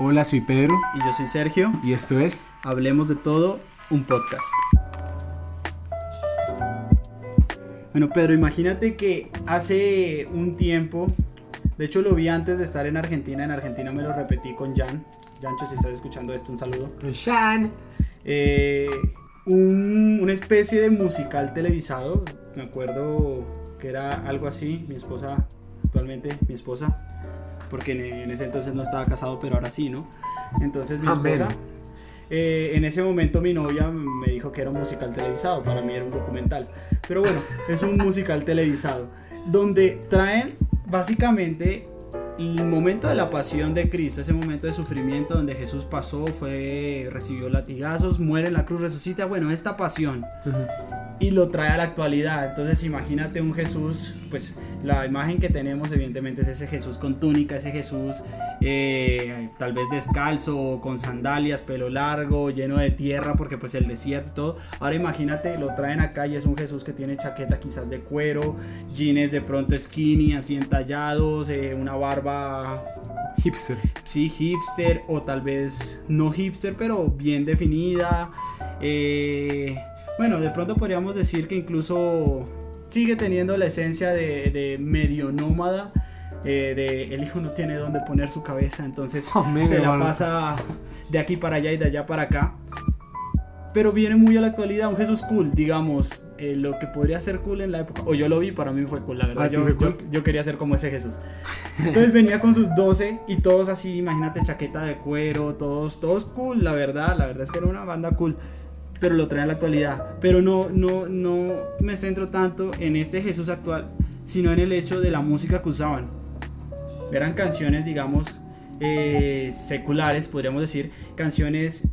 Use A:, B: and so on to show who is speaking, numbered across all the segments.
A: Hola, soy Pedro
B: Y yo soy Sergio.
A: y esto es
B: Hablemos de todo, un podcast. Bueno, Pedro, imagínate que hace un tiempo, de hecho lo vi antes de estar en Argentina, en Argentina me lo repetí con Jan. Jancho, si estás escuchando esto, un saludo.
A: Shan.
B: Eh, un- una especie de musical televisado, me acuerdo que era algo así, mi esposa, actualmente mi esposa, porque en, en ese entonces no estaba casado, pero ahora sí, ¿no? Entonces mi
A: Amén.
B: esposa, eh, en ese momento mi novia me dijo que era un musical televisado, para mí era un documental, pero bueno, es un musical televisado, donde traen básicamente el momento de la pasión de Cristo, ese momento de sufrimiento donde Jesús pasó, fue, recibió latigazos, muere en la cruz, resucita, bueno, esta pasión y lo trae a la actualidad. Entonces imagínate un Jesús, pues la imagen que tenemos evidentemente es ese Jesús con túnica, ese Jesús eh, tal vez descalzo, con sandalias, pelo largo, lleno de tierra, porque pues el desierto y todo. Ahora imagínate, lo traen acá y es un Jesús que tiene chaqueta quizás de cuero, jeans de pronto skinny, así entallados, eh, una barba
A: Hipster.
B: sí hipster o tal vez no hipster, pero bien definida. Eh, bueno, de pronto podríamos decir que incluso sigue teniendo la esencia de, de medio nómada. eh, de el hijo no tiene dónde poner su cabeza, entonces
A: Amén,
B: se la pasa de aquí para allá y de allá para acá. Pero viene muy a la actualidad, un Jesús cool, digamos, eh, lo que podría ser cool en la época, o yo lo vi, para mí fue cool, la verdad,
A: ¿Para ti
B: yo, yo quería ser como ese Jesús. Entonces venía con sus 12 y todos así, imagínate, chaqueta de cuero, todos, todos cool, la verdad, la verdad es que era una banda cool, pero lo trae a la actualidad. Pero no, no, no me centro tanto en este Jesús actual, sino en el hecho de la música que usaban. Eran canciones, digamos, eh, seculares, podríamos decir, canciones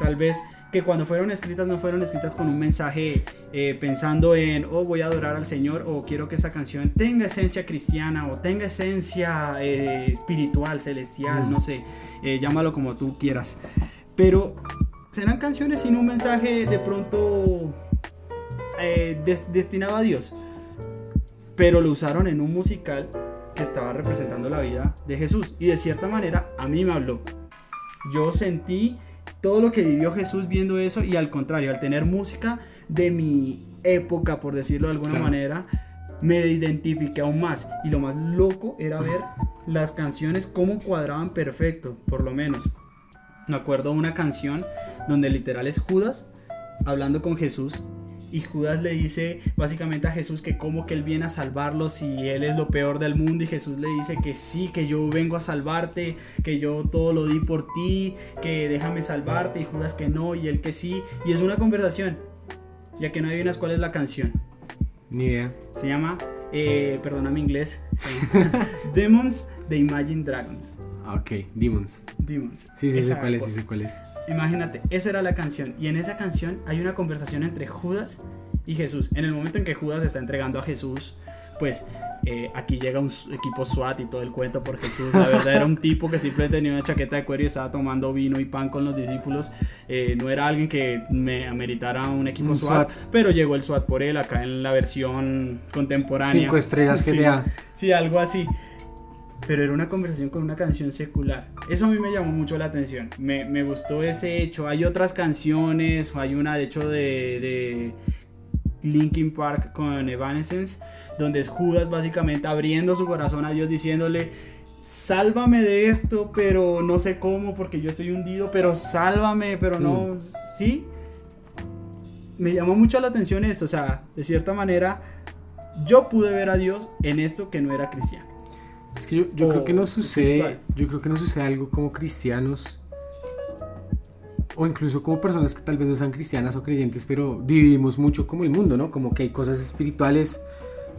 B: tal vez que cuando fueron escritas no fueron escritas con un mensaje eh, pensando en, oh, voy a adorar al Señor, o quiero que esa canción tenga esencia cristiana, o tenga esencia eh, espiritual, celestial, no sé, eh, llámalo como tú quieras. Pero serán canciones sin un mensaje de pronto eh, des- destinado a Dios. Pero lo usaron en un musical que estaba representando la vida de Jesús. Y de cierta manera a mí me habló. Yo sentí todo lo que vivió Jesús viendo eso y al contrario, al tener música de mi época, por decirlo de alguna
A: Claro.
B: manera, me identifiqué aún más. Y lo más loco era ver las canciones cómo cuadraban perfecto, por lo menos. Me acuerdo una canción donde literal es Judas hablando con Jesús y Judas le dice básicamente a Jesús que como que él viene a salvarlos y él es lo peor del mundo y Jesús le dice que sí, que yo vengo a salvarte, que yo todo lo di por ti, que déjame salvarte y Judas que no y él que sí y es una conversación, ya que no adivinas cuál es la canción.
A: Ni idea.
B: Se llama, eh, perdóname inglés, Demons de Imagine Dragons.
A: Ah, ok, Demons.
B: Demons.
A: Sí, sí, sé cuál es, sí sé cuál es.
B: Imagínate, esa era la canción. Y en esa canción hay una conversación entre Judas y Jesús. En el momento en que Judas está entregando a Jesús, pues eh, aquí llega un equipo SWAT y todo el cuento por Jesús. La verdad era un tipo que simplemente tenía una chaqueta de cuero y estaba tomando vino y pan con los discípulos. Eh, no era alguien que me ameritara un equipo
A: Un
B: SWAT,
A: SWAT.
B: pero llegó el SWAT por él acá en la versión contemporánea.
A: Cinco estrellas que
B: Sí. Sí, algo así. Pero era una conversación con una canción secular. Eso a mí me llamó mucho la atención. Me, me gustó ese hecho. Hay otras canciones. Hay una, de hecho, de, de Linkin Park con Evanescence. Donde es Judas básicamente abriendo su corazón a Dios diciéndole... Sálvame de esto, pero no sé cómo porque yo estoy hundido, pero sálvame, pero no... Sí. Me llamó mucho la atención esto. O sea, de cierta manera, yo pude ver a Dios en esto que no era cristiano.
A: Es que yo, yo creo que no sucede,
B: espiritual.
A: yo creo que no sucede algo como cristianos o incluso como personas que tal vez no sean cristianas o creyentes, pero dividimos mucho como el mundo, ¿no? Como que hay cosas espirituales,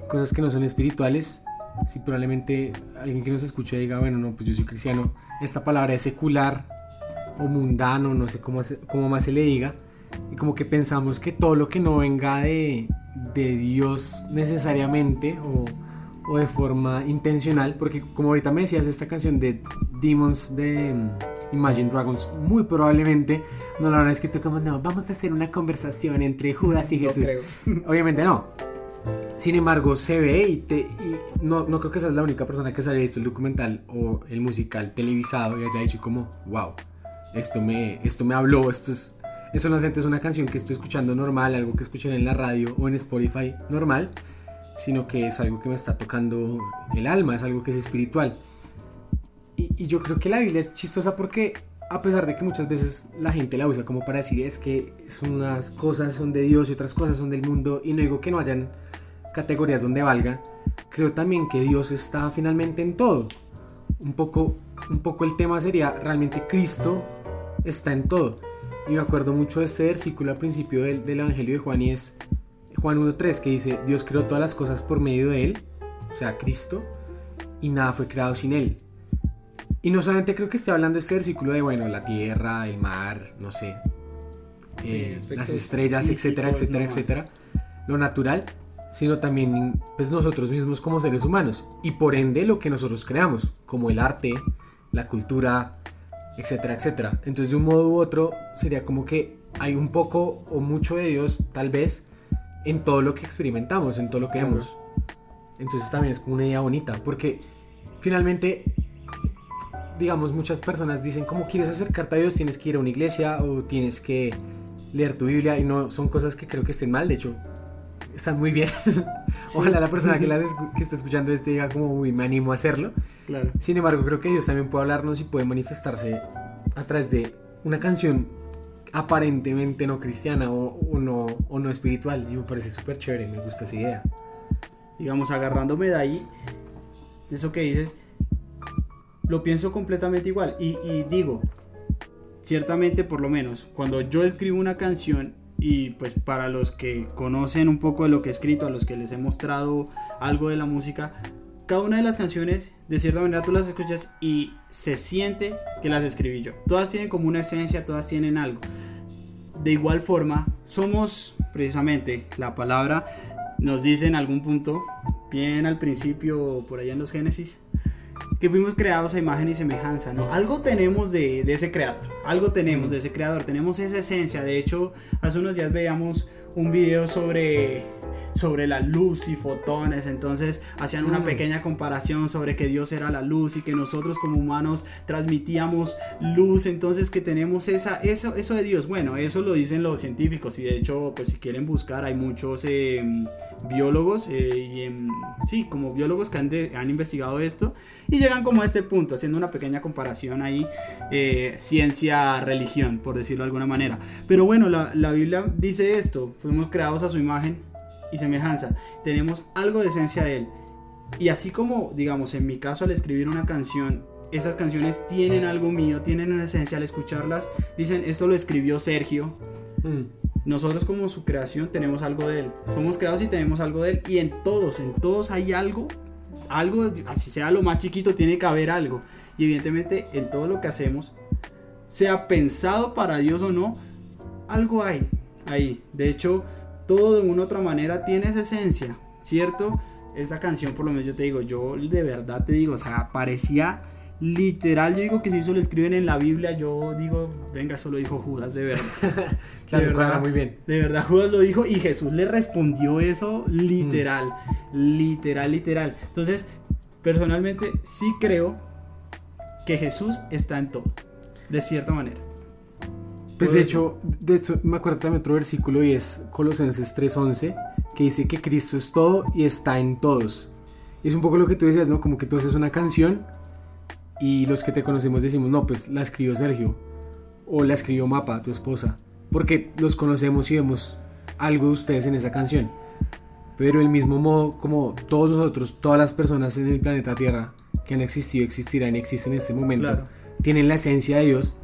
A: cosas que no son espirituales. Si probablemente alguien que nos escuche diga, bueno, no, pues yo soy cristiano, esta palabra es secular o mundano, no sé cómo, se- cómo más se le diga, y como que pensamos que todo lo que no venga de, de Dios necesariamente o, o de forma intencional, porque como ahorita me decías, esta canción de Demons de mm, Imagine Dragons, muy probablemente no la habrán escrito como, no, vamos a hacer una conversación entre Judas y Jesús. Obviamente no. Sin embargo, se ve y, te, y no, no creo que seas la única persona que se haya visto el documental o el musical televisado y haya dicho como, wow, esto me, esto me habló, esto es, eso no es una canción que estoy escuchando normal, algo que escuché en la radio o en Spotify normal, sino que es algo que me está tocando el alma, es algo que es espiritual. Y, yo creo que la Biblia es chistosa porque a pesar de que muchas veces la gente la usa como para decir es que unas cosas son de Dios y otras cosas son del mundo, y no digo que no hayan categorías donde valga, creo también que Dios está finalmente en todo. Un poco, un poco el tema sería realmente Cristo está en todo. Y me acuerdo mucho de este versículo al principio del, del Evangelio de Juan y es Juan 1.3 que dice, Dios creó todas las cosas por medio de Él, o sea, Cristo, y nada fue creado sin Él. Y no solamente creo que esté hablando este versículo de, bueno, la tierra, el mar, no sé, eh, las estrellas, etcétera, etcétera, etcétera, lo natural, sino también pues nosotros mismos como seres humanos y por ende lo que nosotros creamos, como el arte, la cultura, etcétera, etcétera. Entonces de un modo u otro sería como que hay un poco o mucho de Dios tal vez en todo lo que experimentamos, en todo lo que vemos. Entonces también es como una idea bonita, porque finalmente digamos, muchas personas dicen, como quieres acercarte a Dios, tienes que ir a una iglesia o tienes que leer tu Biblia y no son cosas que creo que estén mal, de hecho, están muy bien. Ojalá la persona que, las, que está escuchando esto diga como, uy, me animo a hacerlo.
B: Claro.
A: Sin embargo, creo que Dios también puede hablarnos y puede manifestarse a través de una canción aparentemente no cristiana o, o no, espiritual. Y me parece súper chévere, me gusta esa idea.
B: Digamos, agarrándome de ahí, eso que dices, lo pienso completamente igual. Y, digo, ciertamente por lo menos, cuando yo escribo una canción y pues para los que conocen un poco de lo que he escrito, a los que les he mostrado algo de la música, cada una de las canciones, de cierta manera tú las escuchas y se siente que las escribí yo. Todas tienen como una esencia, todas tienen algo. De igual forma, somos precisamente la palabra, nos dice en algún punto, bien al principio, por allá en los Génesis, que fuimos creados a imagen y semejanza, ¿no? Algo tenemos de, de, ese creador, algo tenemos de ese creador, tenemos esa esencia. De hecho, hace unos días veíamos un video sobre sobre la luz y fotones, entonces hacían una mm. pequeña comparación sobre que Dios era la luz y que nosotros como humanos transmitíamos luz, entonces que tenemos esa, eso, eso de Dios, bueno, eso lo dicen los científicos y de hecho, pues si quieren buscar, hay muchos em, biólogos, eh, y, em, sí, como biólogos que han, han, investigado esto y llegan como a este punto, haciendo una pequeña comparación ahí, eh, ciencia-religión, por decirlo de alguna manera. Pero bueno, la, la Biblia dice esto, fuimos creados a su imagen y semejanza. Tenemos algo de esencia de él. Y así como, digamos, en mi caso al escribir una canción, esas canciones tienen algo mío, tienen una esencia al escucharlas. Dicen, esto lo escribió Sergio. Mm. Nosotros como su creación tenemos algo de él. Somos creados y tenemos algo de él. Y en todos, en todos hay algo. Algo, así sea lo más chiquito, tiene que haber algo. Y evidentemente en todo lo que hacemos, sea pensado para Dios o no, algo hay ahí. De hecho, todo de una u otra manera tiene esa esencia, ¿cierto? Esta canción, por lo menos yo te digo, yo de verdad te digo, o sea, parecía literal, yo digo que si eso lo escriben en la Biblia, yo digo, venga, eso lo dijo Judas, de verdad.
A: claro, de verdad, muy bien.
B: De verdad, Judas lo dijo y Jesús le respondió eso literal, mm. literal, literal. Entonces, personalmente sí creo que Jesús está en todo, de cierta manera.
A: Pues de hecho, de me acuerdo también otro versículo y es Colosenses 3:11, que dice que Cristo es todo y está en todos. Y es un poco lo que tú decías, ¿no? Como que tú haces una canción y los que te conocemos decimos, no, pues la escribió Sergio o la escribió Mapa, tu esposa, porque los conocemos y vemos algo de ustedes en esa canción. Pero del mismo modo, como todos nosotros, todas las personas en el planeta Tierra que han existido, existirán y existen en este momento, tienen la esencia de Dios,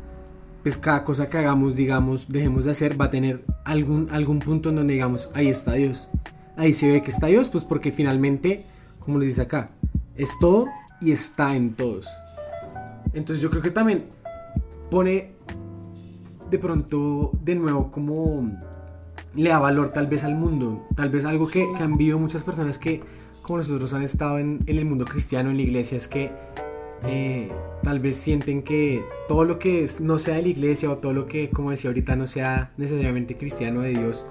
A: pues cada cosa que hagamos, digamos, dejemos de hacer, va a tener algún, algún punto en donde digamos, ahí está Dios. Ahí se ve que está Dios, pues porque finalmente, como les dice acá, es todo y está en todos. Entonces yo creo que también pone de pronto de nuevo como le da valor tal vez al mundo, tal vez algo que, que han vivido muchas personas que como nosotros han estado en, en el mundo cristiano, en la iglesia, es que eh, tal vez sienten que todo lo que no sea de la iglesia o todo lo que, como decía ahorita, no sea necesariamente cristiano de Dios,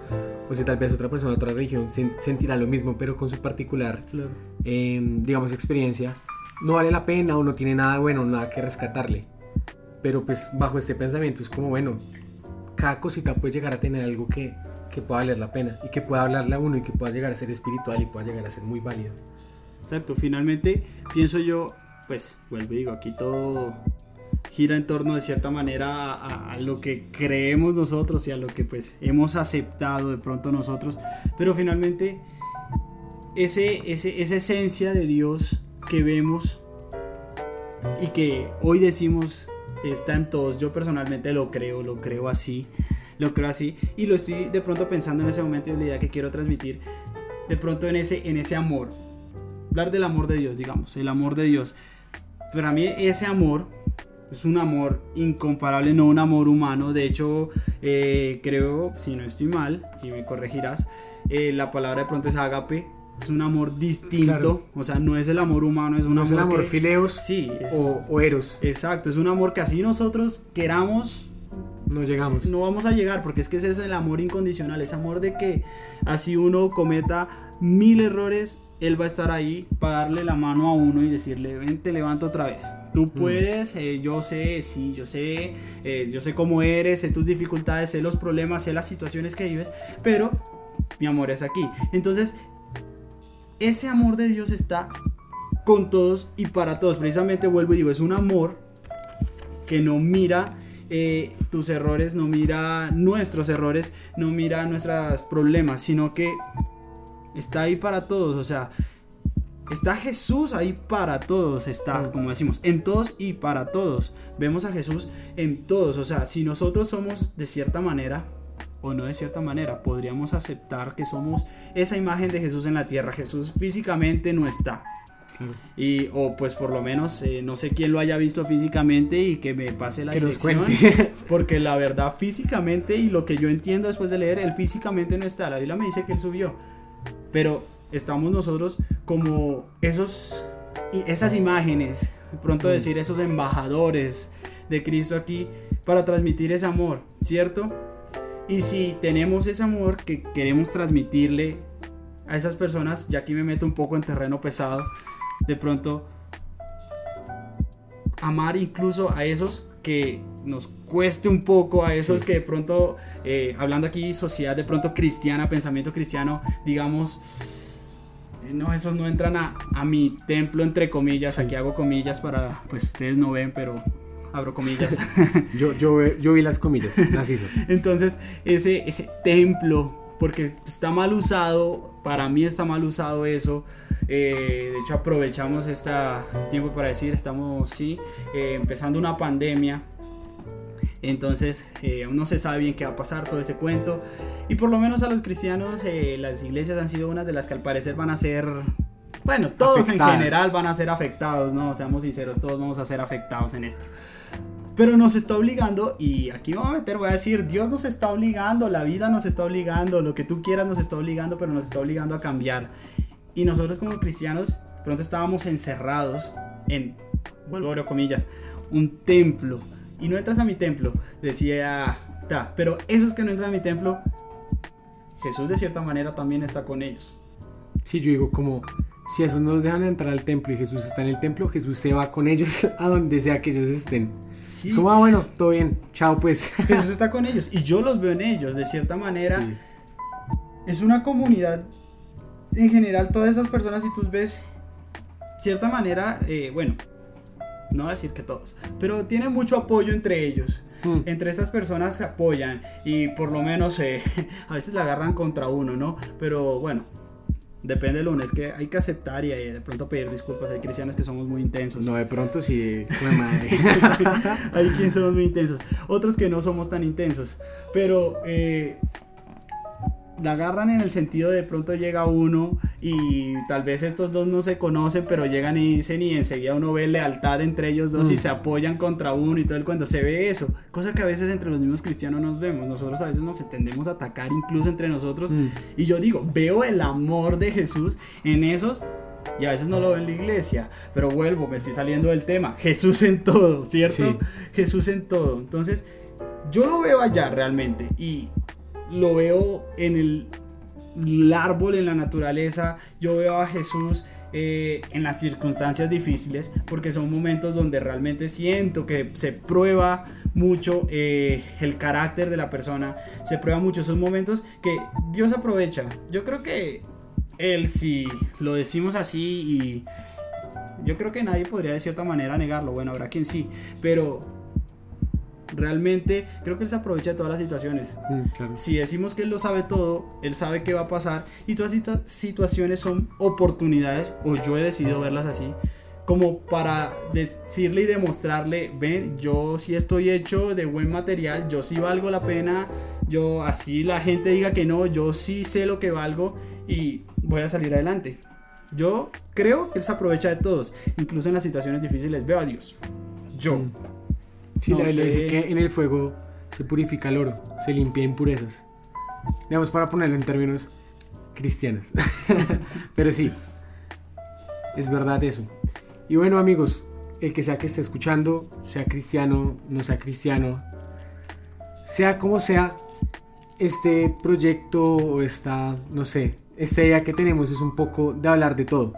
A: o si tal vez otra persona de otra religión sen- sentirá lo mismo, pero con su particular,
B: Claro.
A: eh, digamos, experiencia, no vale la pena o no tiene nada bueno, nada que rescatarle. Pero pues bajo este pensamiento es como, bueno, cada cosita puede llegar a tener algo que, que pueda valer la pena y que pueda hablarle a uno y que pueda llegar a ser espiritual y pueda llegar a ser muy válido.
B: Exacto, finalmente pienso yo, pues vuelvo y digo, aquí todo gira en torno de cierta manera a, a lo que creemos nosotros y a lo que pues hemos aceptado de pronto nosotros, pero finalmente ese, ese, esa esencia de Dios que vemos y que hoy decimos está en todos, yo personalmente lo creo, lo creo así, lo creo así. Y lo estoy de pronto pensando en ese momento y es la idea que quiero transmitir, de pronto en ese, en ese amor, hablar del amor de Dios, digamos, el amor de Dios. Para mí ese amor es un amor incomparable, no un amor humano. De hecho, eh, creo, si no estoy mal, y me corregirás, eh, la palabra de pronto es agape. Es un amor distinto,
A: Claro.
B: o sea, no es el amor humano, es un
A: No es el
B: amor
A: amor
B: que-
A: fileos
B: Sí, es-
A: o, o eros,
B: exacto, es un amor que así nosotros queramos,
A: no llegamos.
B: no vamos a llegar, porque es que ese es el amor incondicional, ese amor de que así uno cometa mil errores, él va a estar ahí para darle la mano a uno y decirle, ven, te levanto otra vez. Tú puedes, eh, yo sé, sí, yo sé, eh, yo sé cómo eres, sé tus dificultades, sé los problemas, sé las situaciones que vives, pero mi amor es aquí. Entonces, ese amor de Dios está con todos y para todos. Precisamente vuelvo y digo, es un amor que no mira eh, tus errores, no mira nuestros errores, no mira nuestros problemas, sino que está ahí para todos. O sea, está Jesús ahí para todos. Está, como decimos, en todos y para todos. Vemos a Jesús en todos. O sea, si nosotros somos de cierta manera o no de cierta manera, podríamos aceptar que somos esa imagen de Jesús en la tierra. Jesús físicamente no está. Y, o pues por lo menos, eh, no sé quién lo haya visto físicamente y que me pase la
A: Que
B: dirección. Porque la verdad, físicamente, y lo que yo entiendo después de leer, él físicamente no está. La Biblia me dice que él subió. Pero estamos nosotros como esos, esas imágenes, pronto decir esos embajadores de Cristo aquí para transmitir ese amor, ¿cierto? Y si tenemos ese amor que queremos transmitirle a esas personas, ya aquí me meto un poco en terreno pesado, de pronto amar incluso a esos que nos cueste un poco, a esos
A: Sí.
B: que de pronto, eh, hablando aquí sociedad de pronto cristiana, pensamiento cristiano, digamos, eh, no, esos no entran a, a mi templo, entre comillas, aquí hago comillas para, pues ustedes no ven, pero abro comillas.
A: Yo, yo, yo vi las comillas, las hizo.
B: Entonces, ese, ese templo, porque está mal usado, para mí está mal usado eso. eh, de hecho, aprovechamos este tiempo para decir, estamos, sí, eh, empezando una pandemia. Entonces, eh, aún no se sabe bien qué va a pasar, todo ese cuento. Y por lo menos a los cristianos, eh, las iglesias han sido unas de las que al parecer van a ser... Bueno, todos
A: Afectadas.
B: en general van a ser afectados, ¿no? Seamos sinceros, todos vamos a ser afectados en esto. Pero nos está obligando, y aquí voy a meter, voy a decir, Dios nos está obligando, la vida nos está obligando, lo que tú quieras nos está obligando, pero nos está obligando a cambiar. Y nosotros como cristianos, pronto estábamos encerrados en, vuelvo a abrir comillas, un templo. Y no entras a mi templo, decía, ta, pero esos que no entran a mi templo, Jesús de cierta manera también está con ellos.
A: Sí, yo digo como, si esos no los dejan entrar al templo y Jesús está en el templo, Jesús se va con ellos a donde sea que ellos estén.
B: Sí,
A: Es como, ah, bueno, todo bien, chao pues.
B: Jesús está con ellos y yo los veo en ellos, de cierta manera.
A: Sí.
B: es una comunidad en general todas estas personas si tú ves cierta manera eh, bueno no voy a decir que todos pero tienen mucho apoyo entre ellos
A: Mm.
B: entre estas personas se apoyan y por lo menos eh, a veces la agarran contra uno no pero bueno depende del uno es que hay que aceptar y eh, de pronto pedir disculpas hay cristianos que somos muy intensos
A: No, de pronto sí, madre.
B: hay quienes somos muy intensos, otros que no somos tan intensos. Pero eh, la agarran en el sentido de pronto llega uno y tal vez estos dos no se conocen, pero llegan y dicen y enseguida uno ve lealtad entre ellos dos y
A: Mm.
B: se apoyan contra uno y todo el cuento. Se ve eso, cosa que a veces entre los mismos cristianos nos vemos. Nosotros a veces nos tendemos a atacar incluso entre nosotros.
A: Mm.
B: Y yo digo, veo el amor de Jesús en esos y a veces no lo veo en la iglesia, pero vuelvo, me estoy saliendo del tema. Jesús en todo, ¿cierto?
A: Sí.
B: Jesús en todo. Entonces, yo lo veo allá realmente y lo veo en el, árbol, en la naturaleza. Yo veo a Jesús eh, en las circunstancias difíciles porque son momentos donde realmente siento que se prueba mucho eh, el carácter de la persona, se prueba mucho esos momentos que Dios aprovecha. Yo creo que Él, si lo decimos así y yo creo que nadie podría de cierta manera negarlo, bueno, habrá quien sí, pero realmente creo que Él se aprovecha de todas las situaciones.
A: Mm, claro.
B: Si decimos que Él lo sabe todo, Él sabe qué va a pasar y todas estas situaciones son oportunidades, o yo he decidido verlas así, como para decirle y demostrarle, ven, yo sí estoy hecho de buen material, yo sí valgo la pena, yo así la gente diga que no, yo sí sé lo que valgo y voy a salir adelante. Yo creo que Él se aprovecha de todos, incluso en las situaciones difíciles, veo a Dios. Yo.
A: Sí,
B: No
A: la Biblia dice que en el fuego se purifica el oro, se limpia impurezas. Digamos, para ponerlo en términos cristianos. Pero sí, es verdad eso. Y bueno, amigos, el que sea que esté escuchando, sea cristiano, no sea cristiano, sea como sea, este proyecto o esta, no sé, esta idea que tenemos es un poco de hablar de todo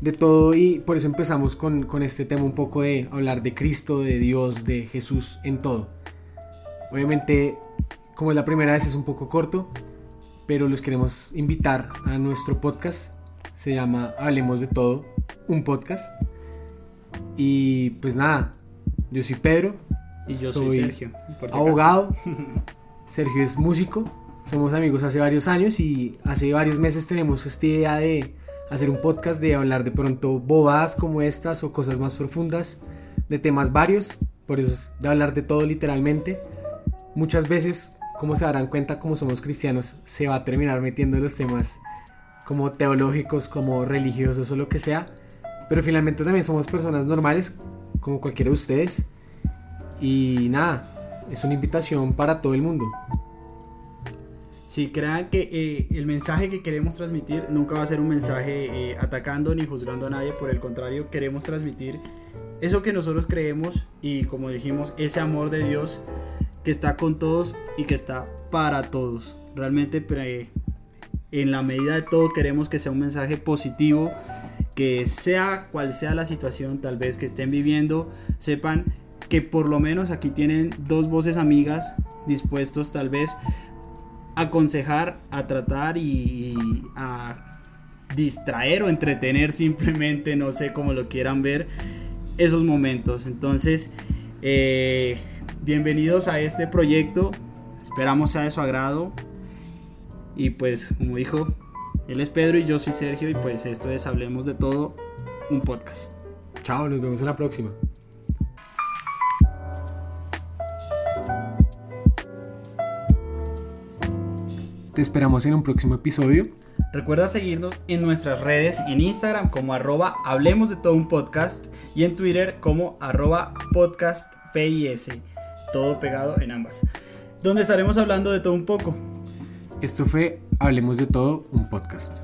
A: de todo y por eso empezamos con, con este tema un poco de hablar de Cristo, de Dios, de Jesús en todo. Obviamente, como es la primera vez es un poco corto, pero los queremos invitar a nuestro podcast. Se llama Hablemos de todo, un podcast. Y pues nada, yo soy Pedro,
B: Y yo soy,
A: Soy
B: Sergio. por si acaso.
A: abogado. Sergio es músico. Somos amigos hace varios años y hace varios meses tenemos esta idea de hacer un podcast de hablar de pronto bobadas como estas o cosas más profundas, de temas varios, por eso es de hablar de todo literalmente. Muchas veces, como se darán cuenta, como somos cristianos, se va a terminar metiendo en los temas como teológicos, como religiosos o lo que sea, pero finalmente también somos personas normales, como cualquiera de ustedes. Y nada, es una invitación para todo el mundo.
B: Sí, crean que eh, el mensaje que queremos transmitir nunca va a ser un mensaje eh, atacando ni juzgando a nadie, por el contrario, queremos transmitir eso que nosotros creemos y como dijimos, ese amor de Dios que está con todos y que está para todos. Realmente pre- en la medida de todo queremos que sea un mensaje positivo, que sea cual sea la situación tal vez que estén viviendo, sepan que por lo menos aquí tienen dos voces amigas dispuestos tal vez aconsejar, a tratar y, a distraer o entretener simplemente, no sé cómo lo quieran ver, esos momentos. Entonces, eh, bienvenidos a este proyecto, esperamos sea de su agrado y pues como dijo, él es Pedro y yo soy Sergio y pues esto es Hablemos de todo, un podcast.
A: Chao, nos vemos en la próxima. Te esperamos en un próximo episodio.
B: Recuerda seguirnos en nuestras redes, en Instagram como arroba Hablemos de todo un podcast y en Twitter como arroba podcast PIS, todo pegado en ambas, donde estaremos hablando de todo un poco.
A: Esto fue Hablemos de todo, un podcast.